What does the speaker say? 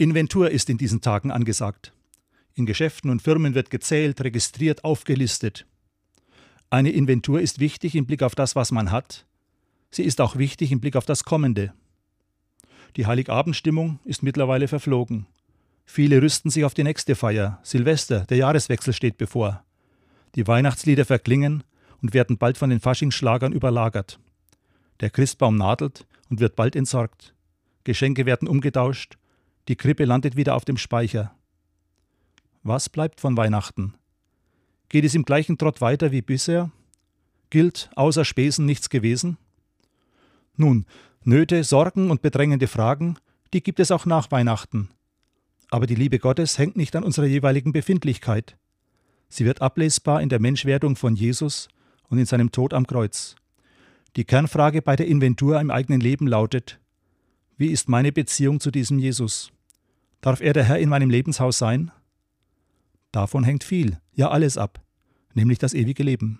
Inventur ist in diesen Tagen angesagt. In Geschäften und Firmen wird gezählt, registriert, aufgelistet. Eine Inventur ist wichtig im Blick auf das, was man hat. Sie ist auch wichtig im Blick auf das Kommende. Die Heiligabendstimmung ist mittlerweile verflogen. Viele rüsten sich auf die nächste Feier. Silvester, der Jahreswechsel steht bevor. Die Weihnachtslieder verklingen und werden bald von den Faschingsschlagern überlagert. Der Christbaum nadelt und wird bald entsorgt. Geschenke werden umgetauscht die Krippe landet wieder auf dem Speicher. Was bleibt von Weihnachten? Geht es im gleichen Trott weiter wie bisher? Gilt außer Spesen nichts gewesen? Nun, Nöte, Sorgen und bedrängende Fragen, die gibt es auch nach Weihnachten. Aber die Liebe Gottes hängt nicht an unserer jeweiligen Befindlichkeit. Sie wird ablesbar in der Menschwerdung von Jesus und in seinem Tod am Kreuz. Die Kernfrage bei der Inventur im eigenen Leben lautet: Wie ist meine Beziehung zu diesem Jesus? Darf er der Herr in meinem Lebenshaus sein? Davon hängt viel, ja alles ab, nämlich das ewige Leben.